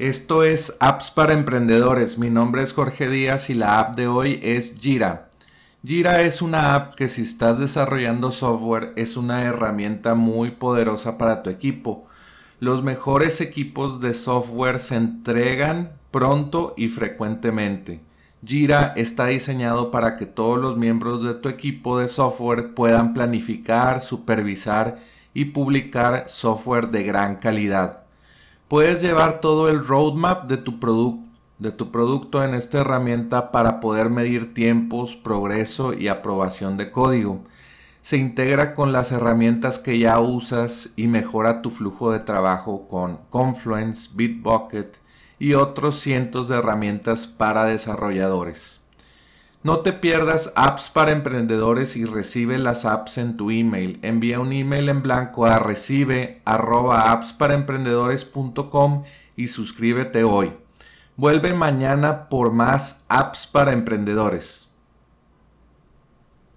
Esto es Apps para Emprendedores. Mi nombre es Jorge Díaz y la app de hoy es Jira. Jira es una app que si estás desarrollando software es una herramienta muy poderosa para tu equipo. Los mejores equipos de software se entregan pronto y frecuentemente. Jira está diseñado para que todos los miembros de tu equipo de software puedan planificar, supervisar y publicar software de gran calidad. Puedes llevar todo el roadmap de tu, de tu producto en esta herramienta para poder medir tiempos, progreso y aprobación de código. Se integra con las herramientas que ya usas y mejora tu flujo de trabajo con Confluence, Bitbucket y otros cientos de herramientas para desarrolladores. No te pierdas apps para emprendedores y recibe las apps en tu email. Envía un email en blanco a recibe y suscríbete hoy. Vuelve mañana por más apps para emprendedores.